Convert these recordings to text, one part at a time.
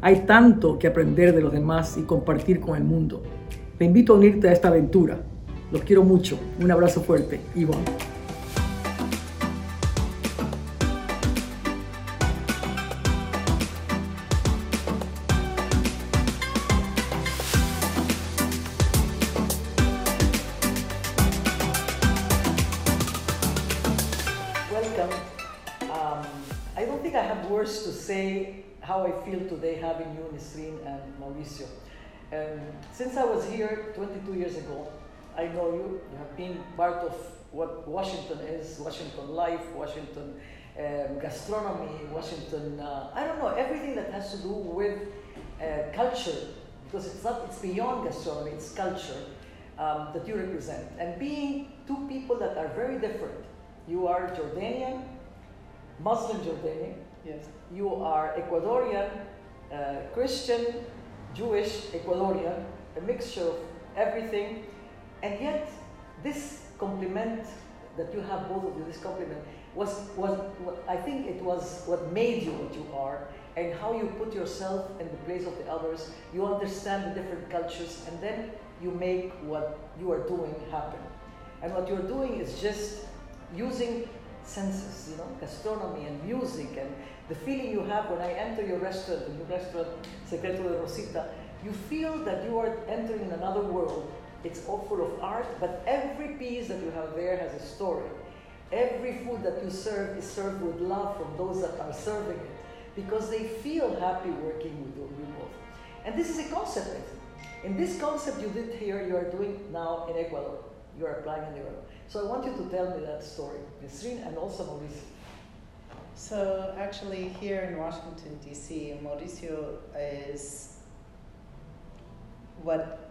hay tanto que aprender de los demás y compartir con el mundo. Te invito a unirte a esta aventura. Los quiero mucho. Un abrazo fuerte. Ivonne. I have in you, Nisrin and Mauricio. Um, since I was here 22 years ago, I know you. You have been part of what Washington is, Washington life, Washington um, gastronomy, Washington, uh, I don't know, everything that has to do with uh, culture, because it's not, it's beyond gastronomy, it's culture um, that you represent. And being two people that are very different, you are Jordanian, Muslim Jordanian, Yes. you are Ecuadorian, uh, Christian, Jewish, Ecuadorian, a mixture of everything, and yet this compliment that you have both of you, this compliment was was I think it was what made you what you are, and how you put yourself in the place of the others. You understand the different cultures, and then you make what you are doing happen. And what you're doing is just using senses, you know, gastronomy and music and the feeling you have when I enter your restaurant, the new restaurant, Secreto de Rosita, you feel that you are entering another world. It's all full of art, but every piece that you have there has a story. Every food that you serve is served with love from those that are serving it because they feel happy working with you both. And this is a concept, In this concept you did here, you are doing now in Ecuador. You are applying in Ecuador. So I want you to tell me that story, Nisrin and also Mauricio. So actually, here in Washington D.C., Mauricio is what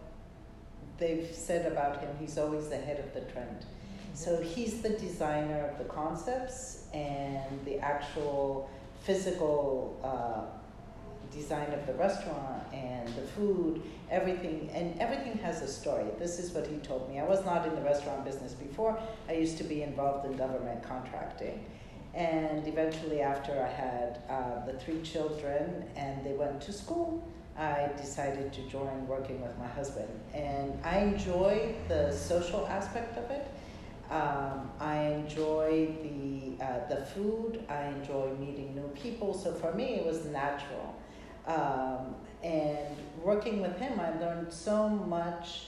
they've said about him. He's always the head of the trend. So he's the designer of the concepts and the actual physical uh, design of the restaurant and the food, everything, and everything has a story. This is what he told me. I was not in the restaurant business before. I used to be involved in government contracting. And eventually, after I had uh, the three children and they went to school, I decided to join working with my husband. And I enjoy the social aspect of it. Um, I enjoy the uh, the food. I enjoy meeting new people. So for me, it was natural. Um, and working with him, I learned so much.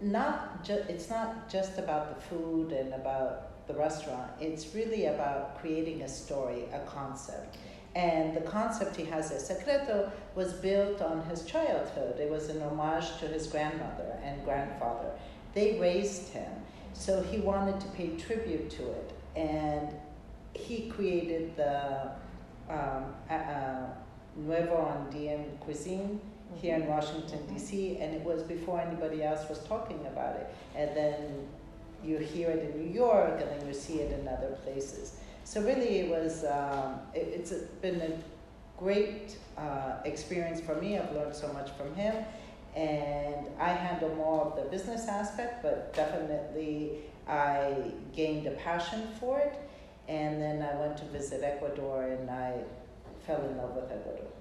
Not ju- it's not just about the food and about the restaurant. It's really about creating a story, a concept. And the concept he has at Secreto was built on his childhood. It was an homage to his grandmother and grandfather. They raised him, so he wanted to pay tribute to it. And he created the um, uh, uh, Nuevo Andean cuisine here in Washington, D.C., and it was before anybody else was talking about it. And then you hear it in New York, and then you see it in other places. So really, it was um, it, it's a, been a great uh, experience for me. I've learned so much from him, and I handle more of the business aspect, but definitely I gained a passion for it. And then I went to visit Ecuador, and I fell in love with Ecuador.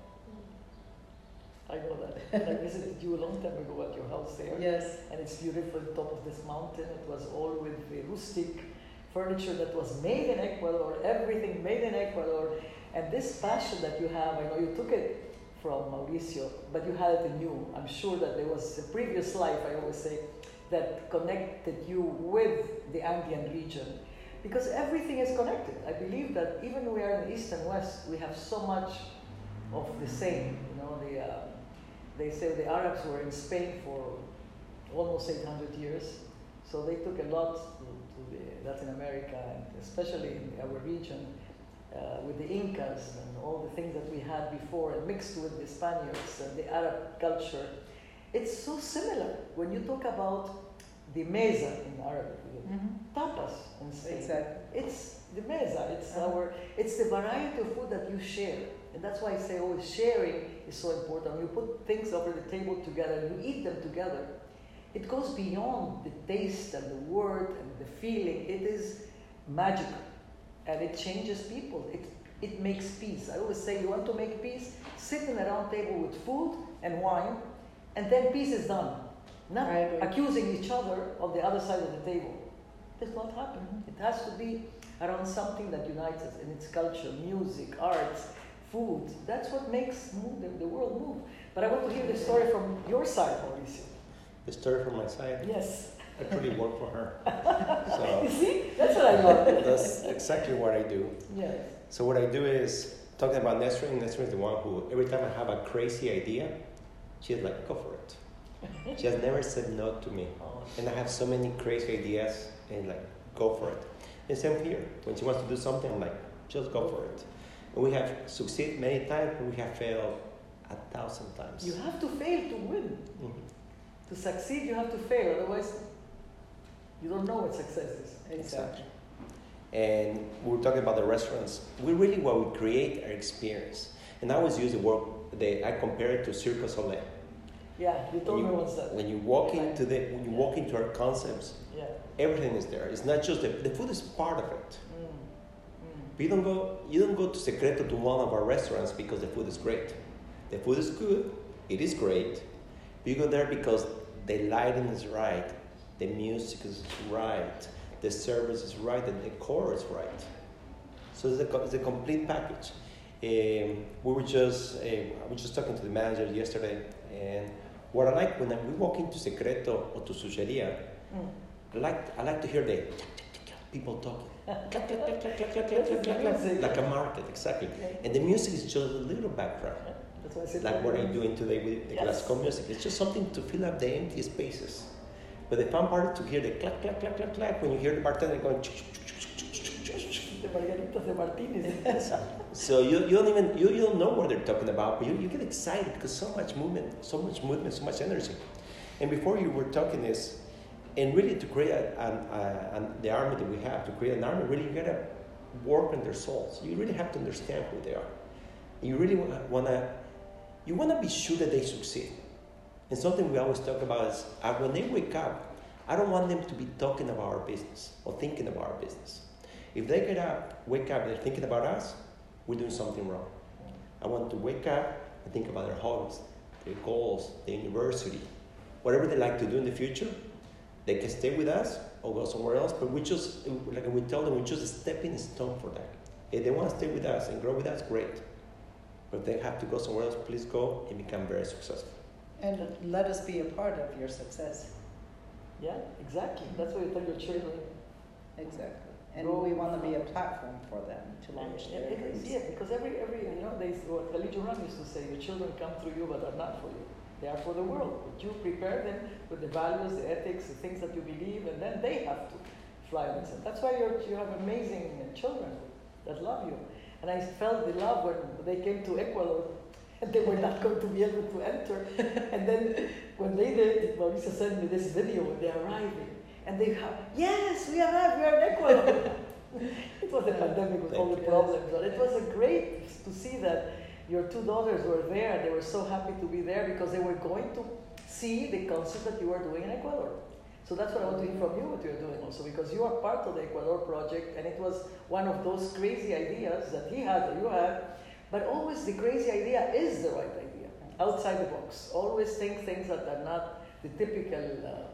I know that. I visited you a long time ago at your house there. Yes. And it's beautiful top of this mountain. It was all with the rustic furniture that was made in Ecuador, everything made in Ecuador. And this passion that you have, I know you took it from Mauricio, but you had it in you. I'm sure that there was a previous life, I always say, that connected you with the Andean region. Because everything is connected. I believe that even we are in the East and West, we have so much of the same. You know, the, uh, they say the Arabs were in Spain for almost 800 years, so they took a lot to, to the Latin America and especially in our region. uh, with the Incas and all the things that we had before and mixed with the Spaniards and the Arab culture, it's so similar. When you talk about the mesa in Arabic, Mhm. tapas in Spain, Exactly. it's the mesa. It's Uh-huh. our. It's the variety of food that you share, and that's why I say always sharing is so important. You put things over the table together, and you eat them together. It goes beyond the taste and the word and the feeling. It is magical, and it changes people. It it makes peace. I always say you want to make peace, sit in a round table with food and wine, and then peace is done. Not accusing each other on the other side of the table. Does not happen. It has to be around something that unites us in its culture, music, arts, food. That's what makes move the, the world move. But I want to hear the story from your side, Mauricio. The story from my side. Yes. I truly work for her. You So see? That's what I love. that's exactly what I do. yes. So what I do is talking about Nesrin. Nesrin is the one who every time I have a crazy idea, she's like, "Go for it." She has never said no to me, and I have so many crazy ideas, and like, "Go for it." And same here. When she wants to do something, I'm like, "Just go for it." We have succeeded many times, but we have failed a thousand times. you have to fail to win. Mhm. To succeed, you have to fail. Otherwise, you don't know what success is. Exactly. And we were talking about the restaurants. We really what we create our experience. And I always use the word the I compare it to Cirque Soleil. Yeah, you told When me you, once that. when you walk into the when you walk into our concepts, Yeah. everything is there. It's not just the, the food is part of it. But you don't go you don't go to Secreto to one of our restaurants because the food is great. The food is good, it is great. But you go there because the lighting is right, the music is right, the service is right, and the decor is right. So it's a, it's a complete package. Um, we were just uh, I was just talking to the manager yesterday, and what I like when I, we walk into Secreto or to Sugeria, Mm. I like I like to hear the people talking, like a market exactly. And the music is just a little background, That's why I said like what I'm doing today with the Yes. classical music. It's just something to fill up the empty spaces. But the fun part is to hear the clack, clack, clack, clack, clack when you hear the bartender going. The Margaritas de Martinez. So you, you don't even you, you don't know what they're talking about, but you, you get excited because so much movement, so much movement, so much energy. And before you were talking this, and really to create an, a, an, the army that we have, to create an army, really you gotta work on their souls. You really have to understand who they are. You really wanna you wanna be sure that they succeed. And something we always talk about is uh, when they wake up, I don't want them to be talking about our business or thinking about our business. If they get up, wake up, they're thinking about us, we're doing something wrong. I want to wake up and think about their hobbies, their goals, their university, whatever they like to do in the future. They can stay with us or go somewhere else, but we just, like we tell them, we're just a stepping stone for them. If they want to stay with us and grow with us, great. But if they have to go somewhere else, please go and become very successful. And let us be a part of your success. Yeah, exactly. That's what you tell your children. Exactly. And Go we want to be a platform for them to launch Yeah, their it is, dreams. yeah, because every, every, you know, they, what Khalil Gibran used to say, your children come through you but are not for you. They are for the world. But you prepare them with the values, the ethics, the things that you believe, and then they have to fly. And that's why you're, you have amazing children that love you. And I felt the love when they came to Ecuador and they were not going to be able to enter. and then when they did, Mauricio sent me this video when they're arriving. And they have, yes, we arrived, we are in Ecuador. it was a pandemic with all the problems, but it was a great to see that your two daughters were there. They were so happy to be there because they were going to see the concert that you were doing in Ecuador. So that's what I want to hear from you, what you're doing also, because you are part of the Ecuador project, and it was one of those crazy ideas that he had or you had. But always the crazy idea is the right idea, outside the box. Always think things that are not the typical uh,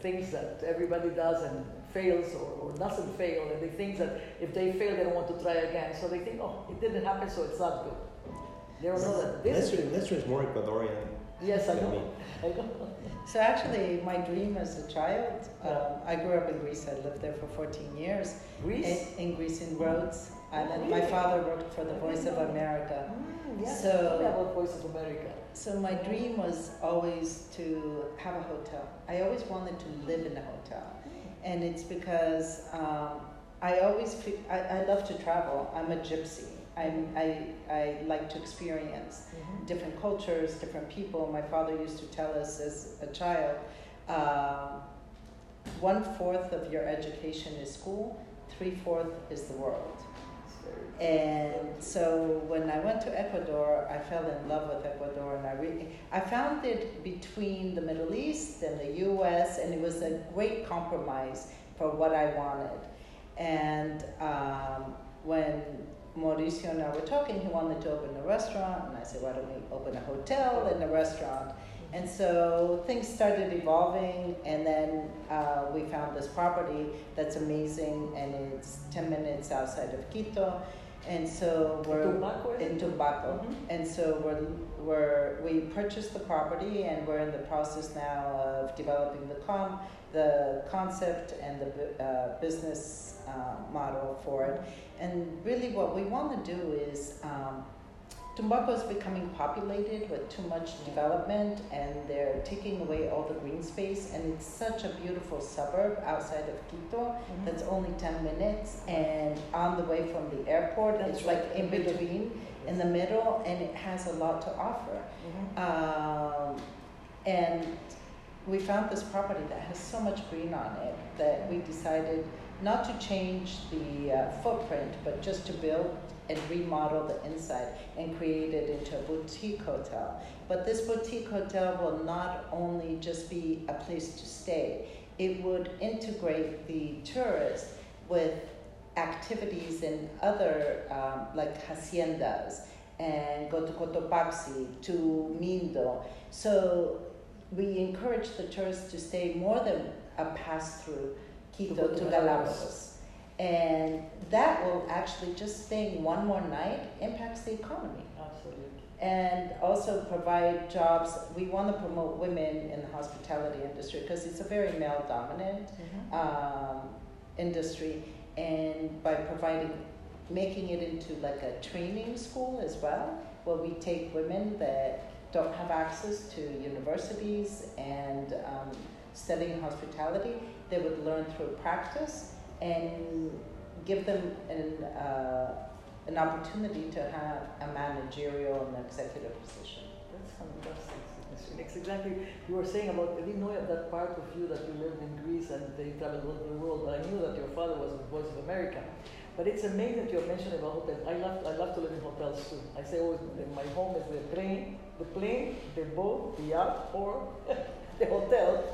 things that everybody does and fails or, or doesn't fail, and they think that if they fail, they don't want to try again. So they think, oh, it didn't happen, so it's not good. They don't know that this Nestor, Nestor is more Ecuadorian. Yes, I than me. know. I know. So actually, my dream as a child, um, I grew up in Greece. I lived there for 14 years. Greece? In, in Greece, in Rhodes. And then my father worked for the Voice of America. Mm, yeah. So- Tell me about Voice of America. So my dream was always to have a hotel. I always wanted to live in a hotel. And it's because um, I always feel, I, I love to travel. I'm a gypsy. I'm, I, I like to experience Mhm. different cultures, different people. My father used to tell us as a child, um, one fourth of your education is school, three fourth is the world. And so when I went to Ecuador, I fell in love with Ecuador, and I really, I found it between the Middle East and the U.S., and it was a great compromise for what I wanted. And um, when Mauricio and I were talking, he wanted to open a restaurant, and I said, why don't we open a hotel and a restaurant? And so things started evolving, and then uh, we found this property that's amazing, and it's 10 minutes outside of Quito. And so we're in? Tumbaco. Mhm. And so we're, we're, we purchased the property, and we're in the process now of developing the, com, the concept and the uh, business uh, model for it. And really, what we want to do is um, Tumbaco is becoming populated with too much development, and they're taking away all the green space. And it's such a beautiful suburb outside of Quito Mhm. that's only 10 minutes, and on the way from the airport, That's it's like right, in in between, in the middle, and it has a lot to offer. Mhm. Um, and we found this property that has so much green on it that we decided not to change the uh, footprint, but just to build and remodel the inside and create it into a boutique hotel. But this boutique hotel will not only just be a place to stay, it would integrate the tourist with activities in other um, like haciendas and go to Cotopaxi, to Mindo. So we encourage the tourists to stay more than a pass through Quito to, to Galapagos. And that will actually just staying one more night impacts the economy Absolutely. and also provide jobs. We want to promote women in the hospitality industry because it's a very male dominant Mhm. um, industry and by providing making it into like a training school as well where we take women that don't have access to universities and um, studying hospitality they would learn through practice and give them an, uh, an opportunity to have a managerial and executive position That's fantastic. Nix. Exactly. You were saying about, I didn't know that part of you that you lived in Greece and they traveled all over the world, but I knew that your father was the voice of America. But it's amazing that you mentioned about hotels. I love, I love to live in hotels too. I say always, my home is the plane, the plane, the boat, the yacht, or the hotel.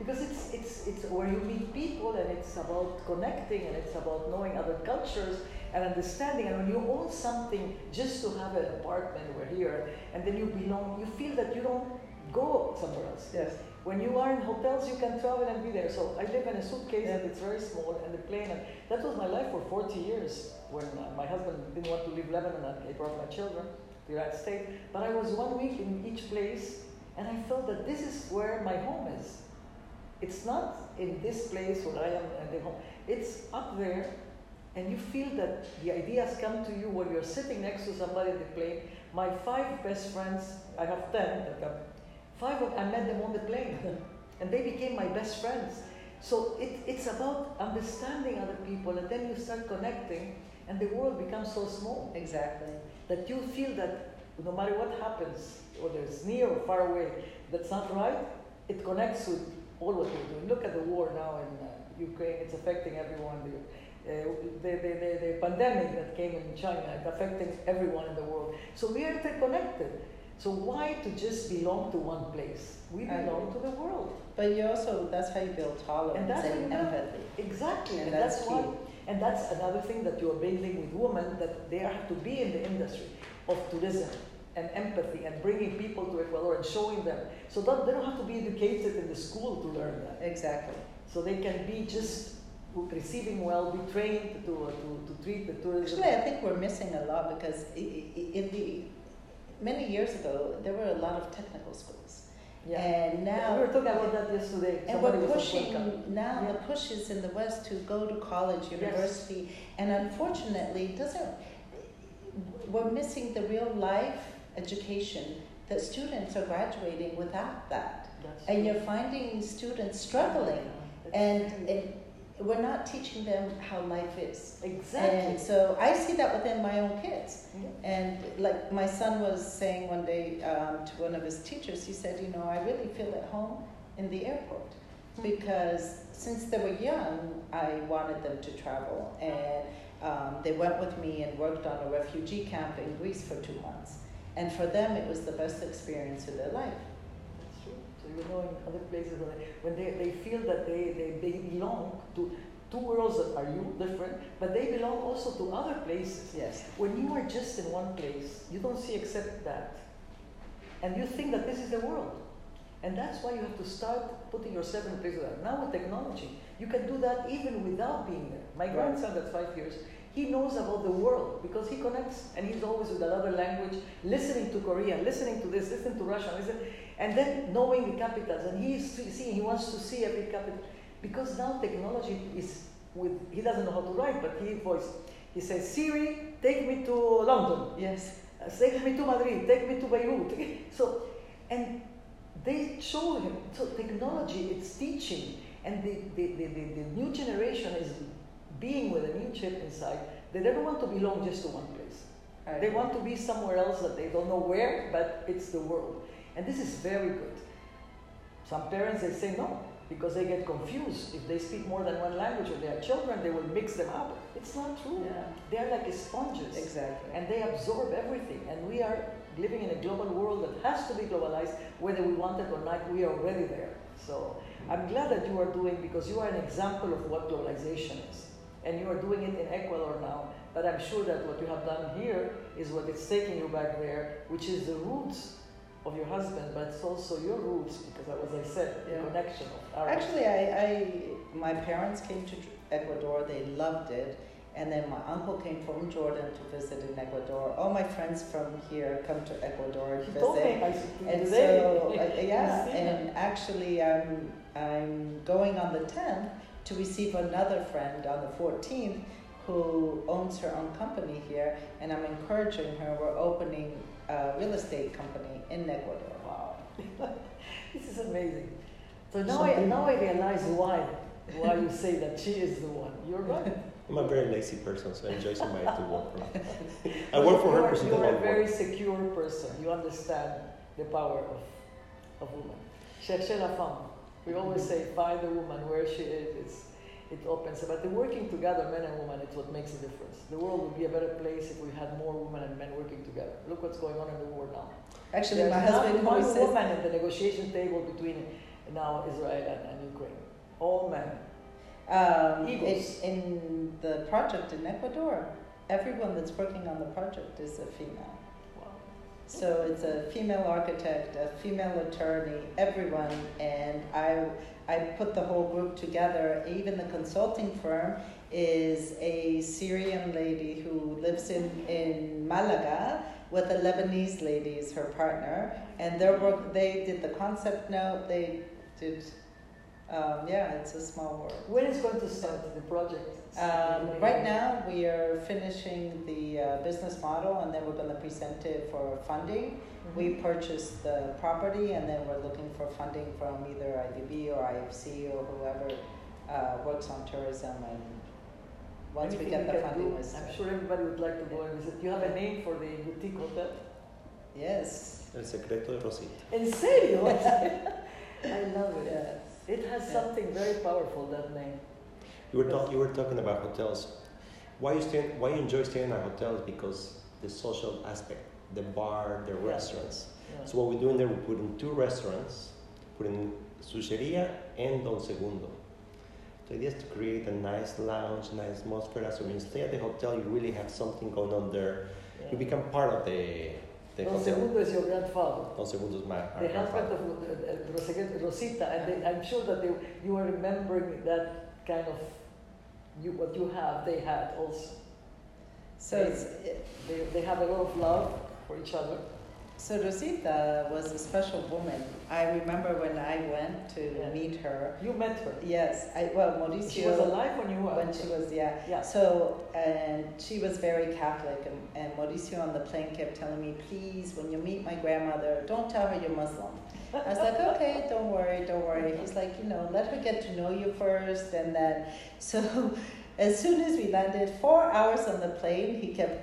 Because it's, it's, it's where you meet people and it's about connecting and it's about knowing other cultures and understanding. And when you own something just to have an apartment over here and then you belong, you feel that you don't go somewhere else. yes When you are in hotels, you can travel and be there. So I live in a suitcase and it's very small and the plane. And that was my life for 40 years when uh, my husband didn't want to leave Lebanon and I brought my children to the United States. But I was one week in each place and I felt that this is where my home is. It's not in this place where I am at the home. It's up there and you feel that the ideas come to you when you're sitting next to somebody at the plane. My five best friends, I have ten that come. Five of I met them on the plane, and they became my best friends. So it, it's about understanding other people, and then you start connecting, and the world becomes so small exactly that you feel that no matter what happens, whether it's near or far away, that's not right. It connects with all what we're doing. Look at the war now in uh, Ukraine; it's affecting everyone. The, uh, the, the, the, the pandemic that came in China, it's affecting everyone in the world. So we are interconnected. So why to just belong to one place? We belong to the world. But you also, that's how you build tolerance And that's and empathy. Exactly, And and, that's that's, why. And that's another thing that you are building with women that they have to be in the industry of tourism and empathy and bringing people to Ecuador and showing them. So that they don't have to be educated in the school to learn that. Exactly. So they can be just receiving well, be trained to, uh, to, to treat the tourism. Actually, I think we're missing a lot because in the many years ago there were a lot of technical schools, yeah. and now we were talking about that yesterday. and Somebody we're pushing now Yeah. the push is in the West to go to college, university, and unfortunately, doesn't. We're missing the real life education that students are graduating without that, That's and you're finding students struggling. And, we're not teaching them how life is. Exactly. And so I see that within my own kids. And like my son was saying one day um, to one of his teachers, he said, You know, I really feel at home in the airport because since they were young, I wanted them to travel. And um, they went with me and worked on a refugee camp in Greece for two months. And for them, it was the best experience of their life. That's true. So you know, in other places when they, when they, they feel that they, they, they belong to two worlds that are you different, but they belong also to other places. Yes. When you are just in one place, you don't see except that. And you think that this is the world. And that's why you have to start putting yourself in place of that. Now with technology, you can do that even without being there. My Right. grandson that's five years, he knows about the world because he connects and he's always with another language, listening to Korean, listening to this, listening to Russian, listen, and then knowing the capitals. And he's seeing, he wants to see every capital. Because now technology is with, he doesn't know how to write, but he voice. He says, Siri, take me to London. Yes. Uh, take me to Madrid, take me to Beirut. So, and they show him, so technology, it's teaching, and the, the, the, the, the new generation is being with a new chip inside. They don't want to belong just to one place. I They want to be somewhere else that they don't know where, but it's the world. And this is very good. Some parents, they say no, because they get confused. If they speak more than one language with their children, they will mix them up. It's not true. Yeah. They're like sponges Exactly. and they absorb everything. And we are living in a global world that has to be globalized, whether we want it or not. We are already there. So I'm glad that you are doing because you are an example of what globalization is, and you are doing it in Ecuador now. But I'm sure that what you have done here is what is taking you back there, which is the roots of your husband, but it's also your roots because, as I said, Yeah. the connection of our Actually, I, I, my parents came to Ecuador. They loved it, and then my uncle came from Jordan to visit in Ecuador. All my friends from here come to Ecuador to He told me visit. And so, uh, yeah, and actually, I'm I'm going on the 10th to receive another friend on the 14th who owns her own company here, and I'm encouraging her. We're opening a real estate company in Ecuador. Wow, this is amazing. So now I now I realize why why you say that she is the one. You're right. I'm a very lazy person, so I enjoy somebody to work for. I work for her are, because You're a very work. secure person. You understand the power of of woman. Cherchez la femme. We always say find the woman where she is. It's, it opens. But the working together, men and women, it's what makes a difference. The world would be a better place if we had more women and men working together. Look what's going on in the world now. Actually, There's my husband one says, woman at the negotiation table between now Israel and, and Ukraine. All men. Um, in, in the project in Ecuador, everyone that's working on the project is a female. Wow. So it's a female architect, a female attorney, everyone, and I I put the whole group together. Even the consulting firm is a Syrian lady who lives in, in Malaga with a Lebanese lady as her partner, and their work they did the concept note. They did, um, yeah, it's a small world. When is going to start the project? Um, right now, we are finishing the uh, business model, and then we're going to present it for funding. Mhm. We purchased the property, and then we're looking for funding from either IDB or IFC or whoever uh, works on tourism. And once we get the funding, do, I'm sure everybody would like to go and visit. You have a name for the boutique hotel? Yes. El secreto de Rosita. En serio? I love it. Yes. It has Yeah. something very powerful, that name. You were, talk, you were talking about hotels. Why you stay, Why you enjoy staying at hotels? Because the social aspect, the bar, the Yeah. restaurants. Yeah. So what we do in there, we put in two restaurants, put in Sucheria and Don Segundo. The idea is to create a nice lounge, nice atmosphere. So when you stay at the hotel, you really have something going on there. You become part of the, the Don. Segundo is your grandfather. Don Segundo is my our The husband of uh, Rosita- Rosita, and they, I'm sure that they, you are remembering that kind of you, what you have, they had also. So it's, They, they have a lot of love for each other. So Rosita was a special woman. I remember when I went to Yeah. meet her. You met her. Yes, I well Mauricio. She was alive when you were. when she was yeah. Yeah. So and she was very Catholic, and, and Mauricio on the plane kept telling me, please, when you meet my grandmother, don't tell her you're Muslim. I was like, okay, don't don't worry, don't worry. He's like, you know, let her get to know you first. And then, so as soon as we landed, four hours on the plane, he kept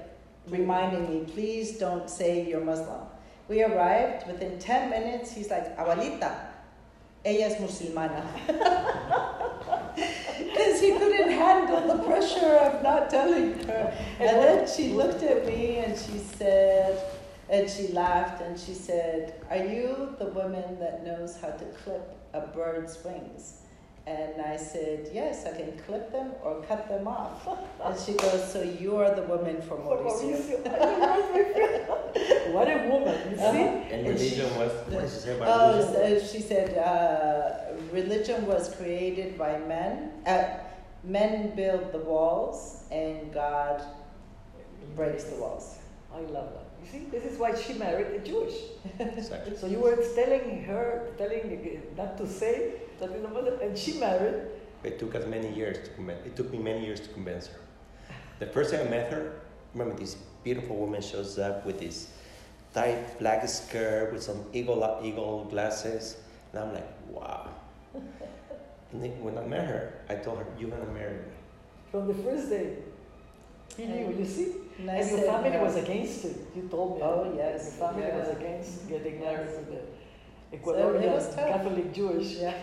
reminding me, please don't say you're Muslim. We arrived, within 10 minutes, he's like, Abuelita, ella es musulmana. Because he couldn't handle the pressure of not telling her. And then she looked at me and she said, and she laughed and she said, Are you the woman that knows how to clip a bird's wings? And I said, Yes, I can clip them or cut them off. And she goes, So you are the woman for Mauricio. what a woman, you see? And And religion she- was, what did she say about Oh, religion? so she said, uh, religion was created by men. Uh, men build the walls, and God breaks the walls. I love that. You see, this is why she married a Jewish. Exactly. So you were telling her, telling not to say that in the mother, and she married. It took us many years to convince. It took me many years to convince her. The first time I met her, remember this beautiful woman shows up with this tight black skirt with some eagle eagle glasses, and I'm like, wow. And then when I met her, I told her, "You're gonna marry me." From the first day, he knew. You see, And and your family was against it. You told me. Oh, yes, Your family yeah. was against getting married to the it Ecuadorian was tough. Catholic Jewish. Yeah,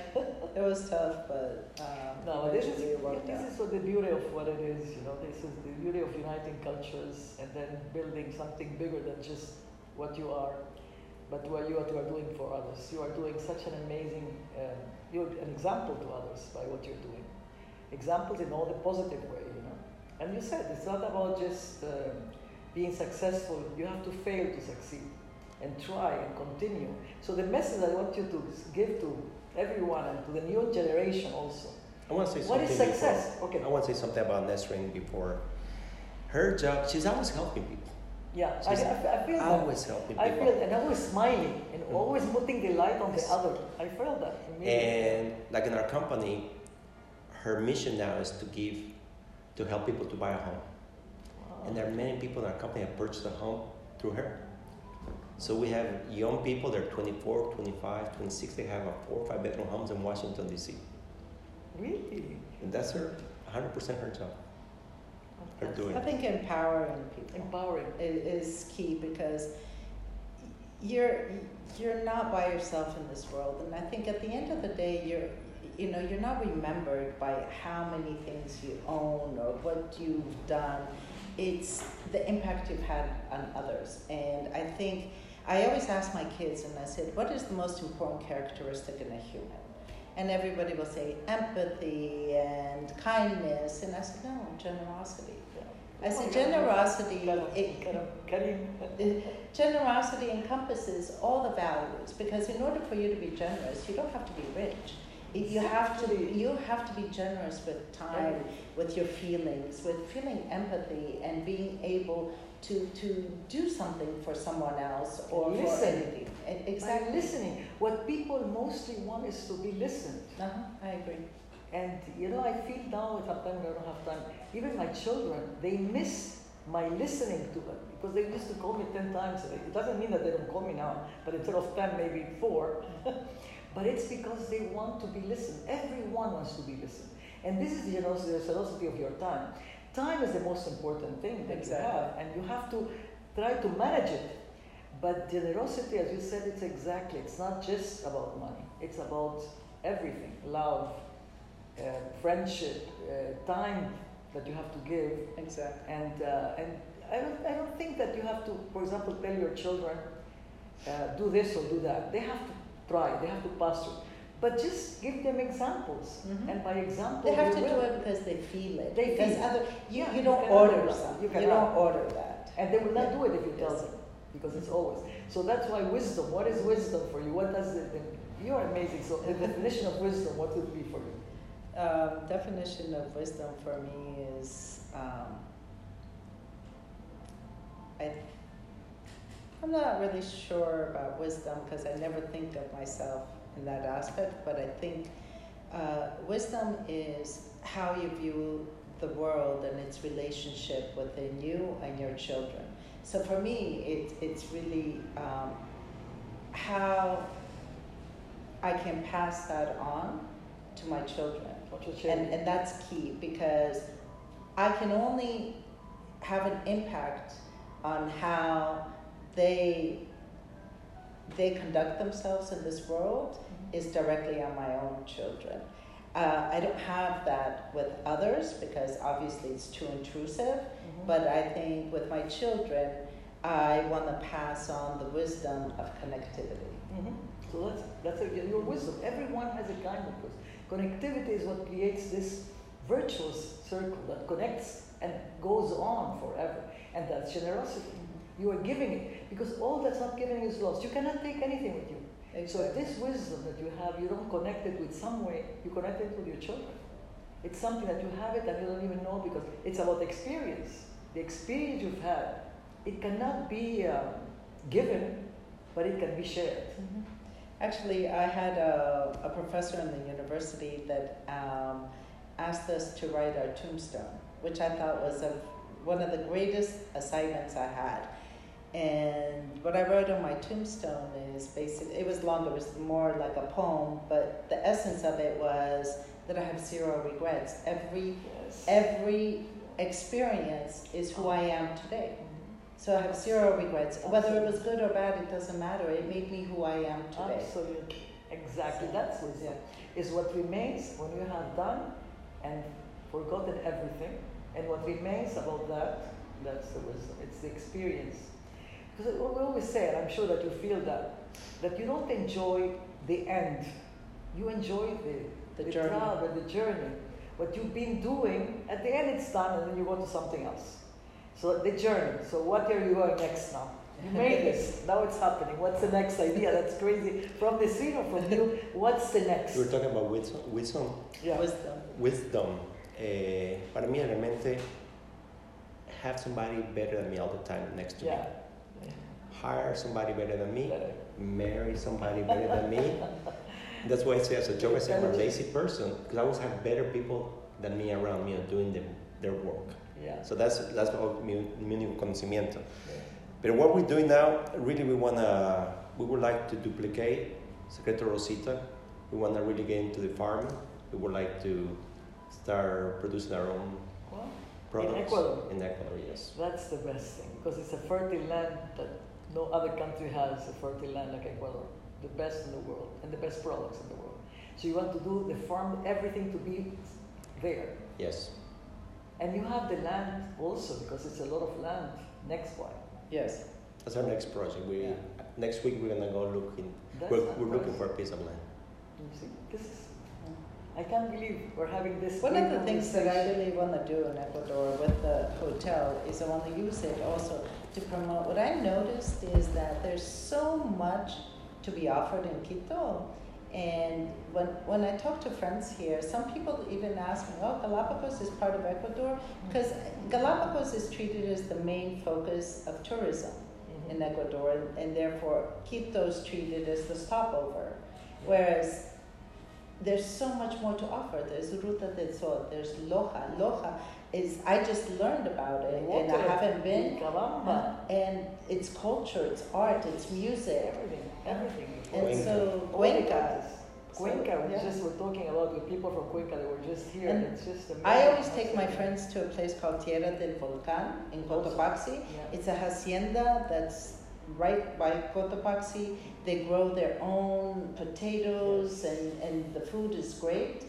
it was tough, but um, No, this is eventually it worked this out. is what the beauty of what it is. You know, this is the beauty of uniting cultures and then building something bigger than just what you are, but what you are, you are doing for others. You are doing such an amazing. Um, you're an example to others by what you're doing. Examples in all the positive way. You know, and you said it's not about just um, being successful. You have to fail to succeed and try and continue. So the message I want you to give to everyone and to the new generation also. I want to say What something. is success? Before, Okay. I want to say something about Nesrin before. Her job, she's always helping people. Yeah, I, I, feel that. Always helping people. I feel and always smiling and Mhm. always putting the light on Yes. the other. I felt that. And like in our company, her mission now is to give, to help people to buy a home. Wow. And there are many people in our company that purchased a home through her. So we have young people, they're 24, 25, 26, they have a four or five bedroom homes in Washington, D.C. Really? And that's her, 100% her job. Her doing I think empowering people Empowering. is key because you're you're not by yourself in this world, and I think at the end of the day, you're you know you're not remembered by how many things you own or what you've done. It's the impact you've had on others, and I think I always ask my kids, and I said, "What is the most important characteristic in a human?" And everybody will say empathy and kindness, and I said, "No, generosity." I said, generosity, it- Generosity encompasses all the values because in order for you to be generous, you don't have to be rich. You have to you have to be generous with time, with your feelings, with feeling empathy and being able to to do something for someone else or for Listen. anything. E- By Exactly. listening. What people mostly want is to be listened. Uh-huh, I agree. And you know, I feel now sometimes I don't have time. Even my children, they miss my listening to them because they used to call me ten times a day. It doesn't mean that they don't call me now, but instead of ten, maybe four. but it's because they want to be listened. Everyone wants to be listened, and this is you know the generosity of your time. Time is the most important thing that Exactly. you have, and you have to try to manage it. But generosity, as you said, it's exactly. It's not just about money. It's about everything: love, uh, friendship, uh, time that you have to give, Exactly. and uh, and I don't I don't think that you have to, for example, tell your children uh, do this or do that. They have to try. They have to pass through. But just give them examples, Mhm. and by example, They have to will. do it because they feel it. They because feel other you, Yeah, you you don't cannot order do something. You You, don't order that. and they will not Yeah. do it if you tell Yes. them, because it's always. So that's why wisdom. What is wisdom for you? What does it? You are amazing. So the definition of wisdom, what would it be for you? Um, definition of wisdom for me is um, I, I'm not really sure about wisdom because I never think of myself in that aspect, but I think uh, wisdom is how you view the world and its relationship within you and your children. So for me, it, it's really um, how I can pass that on to my children. What And, and that's key because I can only have an impact on how they they conduct themselves in this world is directly on my own children. Uh, I don't have that with others because obviously it's too intrusive. Mhm. But I think with my children, I want to pass on the wisdom of connectivity. Mhm. So that's that's a, your wisdom. Everyone has a kind of wisdom. Connectivity is what creates this virtuous circle that connects and goes on forever, and that's generosity. You are giving it because all that's not given is lost. You cannot take anything with you. So this wisdom that you have, you don't connect it with some way. You connect it with your children. It's something that you have it and you don't even know because it's about experience. The experience you've had, it cannot be um, given, but it can be shared. Mhm. Actually, I had a, a professor in the university that um, asked us to write our tombstone, which I thought was a, one of the greatest assignments I had. And what I wrote on my tombstone is basically, it was longer, it was more like a poem, but the essence of it was that I have zero regrets. Every, Yes. every experience is who I am today. Mm-hmm. So I have zero regrets. Whether it was good or bad, it doesn't matter. It made me who I am today. Absolutely. Exactly. So, That's wisdom. Is what remains when you have done and forgotten everything, and what remains about that, that's the wisdom. It's the experience. Because we always say, and I'm sure that you feel that, that you don't enjoy the end. You enjoy the, The journey. travel, the journey. What you've been doing, at the end it's done, and then you go to something else. So the journey. So what are you going next now? You made this. Now it's happening. What's the next idea? That's crazy. From the scene or from you, what's the next? We were talking about wisdom. wisdom. Yeah. Wisdom. Wisdom. Eh, para mí, realmente, have somebody better than me all the time next to Yeah. me. Hire somebody better than me. Marry somebody better than me. That's why I say, as a joke, I say I'm a lazy person because I always have better people than me around me doing them, their work. Yeah. So that's that's what mi, mi conocimiento. yeah. But what we're doing now, really, we wanna, we would like to duplicate Secreto Rosita. We wanna really get into the farm. We would like to start producing our own Well, products Ecuador. In Ecuador, yes. that's the best thing because it's a fertile land that no other country has a fertile land like Ecuador. The best in the world and the best products in the world. So you want to do the farm, everything to be there. Yes. And you have the land also because it's a lot of land next by. Yes. That's our next project. We Yeah. next week we're gonna go looking. That's We're, we're looking for a piece of land. You see, this is. I can't believe we're having this. One of the things that I really want to do in Ecuador with the hotel is I want to use it also to promote. What I noticed is that there's so much to be offered in Quito. And when, when I talk to friends here, some people even ask me, oh, Galapagos is part of Ecuador? Because Galapagos is treated as the main focus of tourism Mhm. in Ecuador, and, and therefore Quito is treated as the stopover. Whereas there's so much more to offer. There's Ruta del Sol, there's Loja. Loja is, I just learned about it and I haven't been. Cabamba, Uh, and it's culture, it's art, it's music. everything, everything. And Cuenca. so Cuenca. Cuenca, we yeah. just were talking about with people from Cuenca that were just here, And it's just amazing. I always take my friends to a place called Tierra del Volcán in Cotopaxi. Yeah. It's a hacienda that's right by Cotopaxi. They grow their own potatoes and, and the food is great.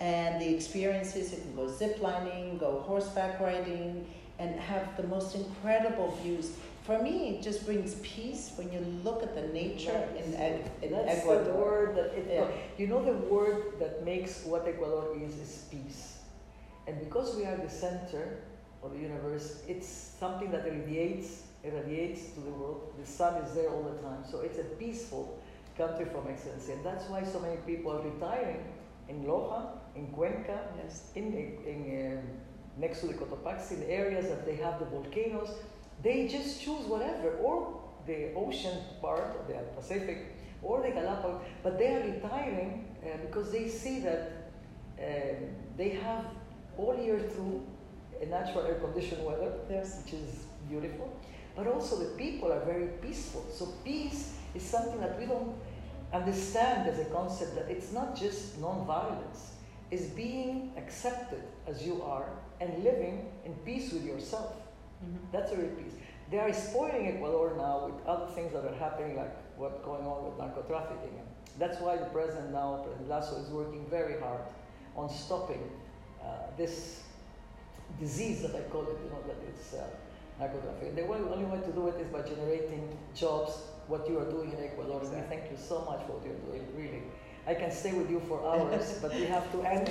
And the experiences, you can go zip lining, go horseback riding, and have the most incredible views. For me, it just brings peace when you look at the nature in, Ec- in That's Ecuador. the word that it, Yeah. you know the word that makes what Ecuador is is peace. And because we are the center of the universe, it's something that radiates, irradiates to the world. The sun is there all the time. So it's a peaceful country from excellency. And that's why so many people are retiring in Loja, in Cuenca, Yes. in, in, um, next to the Cotopaxi, in areas that they have the volcanoes, they just choose whatever, or the ocean part of the Pacific, or the Galapagos, but they are retiring uh, because they see that um, they have all year through a natural air conditioned weather, Yes. which is beautiful, but also the people are very peaceful. So peace is something that we don't understand as a concept that it's not just non-violence, it's being accepted as you are and living in peace with yourself. Mhm. That's a real peace. They are spoiling Ecuador now with other things that are happening, like what's going on with narco-trafficking. That's why the president now, President Lasso, is working very hard on stopping uh, this disease that I call it, you know, that it's uh, narco-trafficking. The way, only way to do it is by generating jobs, what you are doing in Ecuador. And we thank you so much for what you're doing, really. I can stay with you for hours, but we have to end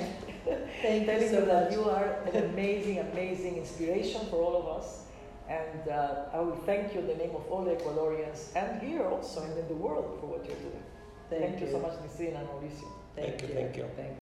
Thank telling you so you that much. you are an amazing, amazing inspiration for all of us. And uh, I will thank you in the name of all the Ecuadorians and here also and in the world for what you're doing. Thank, you. so much, Nisrina and Mauricio. Thank you, thank you. Thank